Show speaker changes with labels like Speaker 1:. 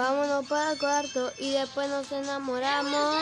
Speaker 1: Vámonos para el cuarto y después nos enamoramos.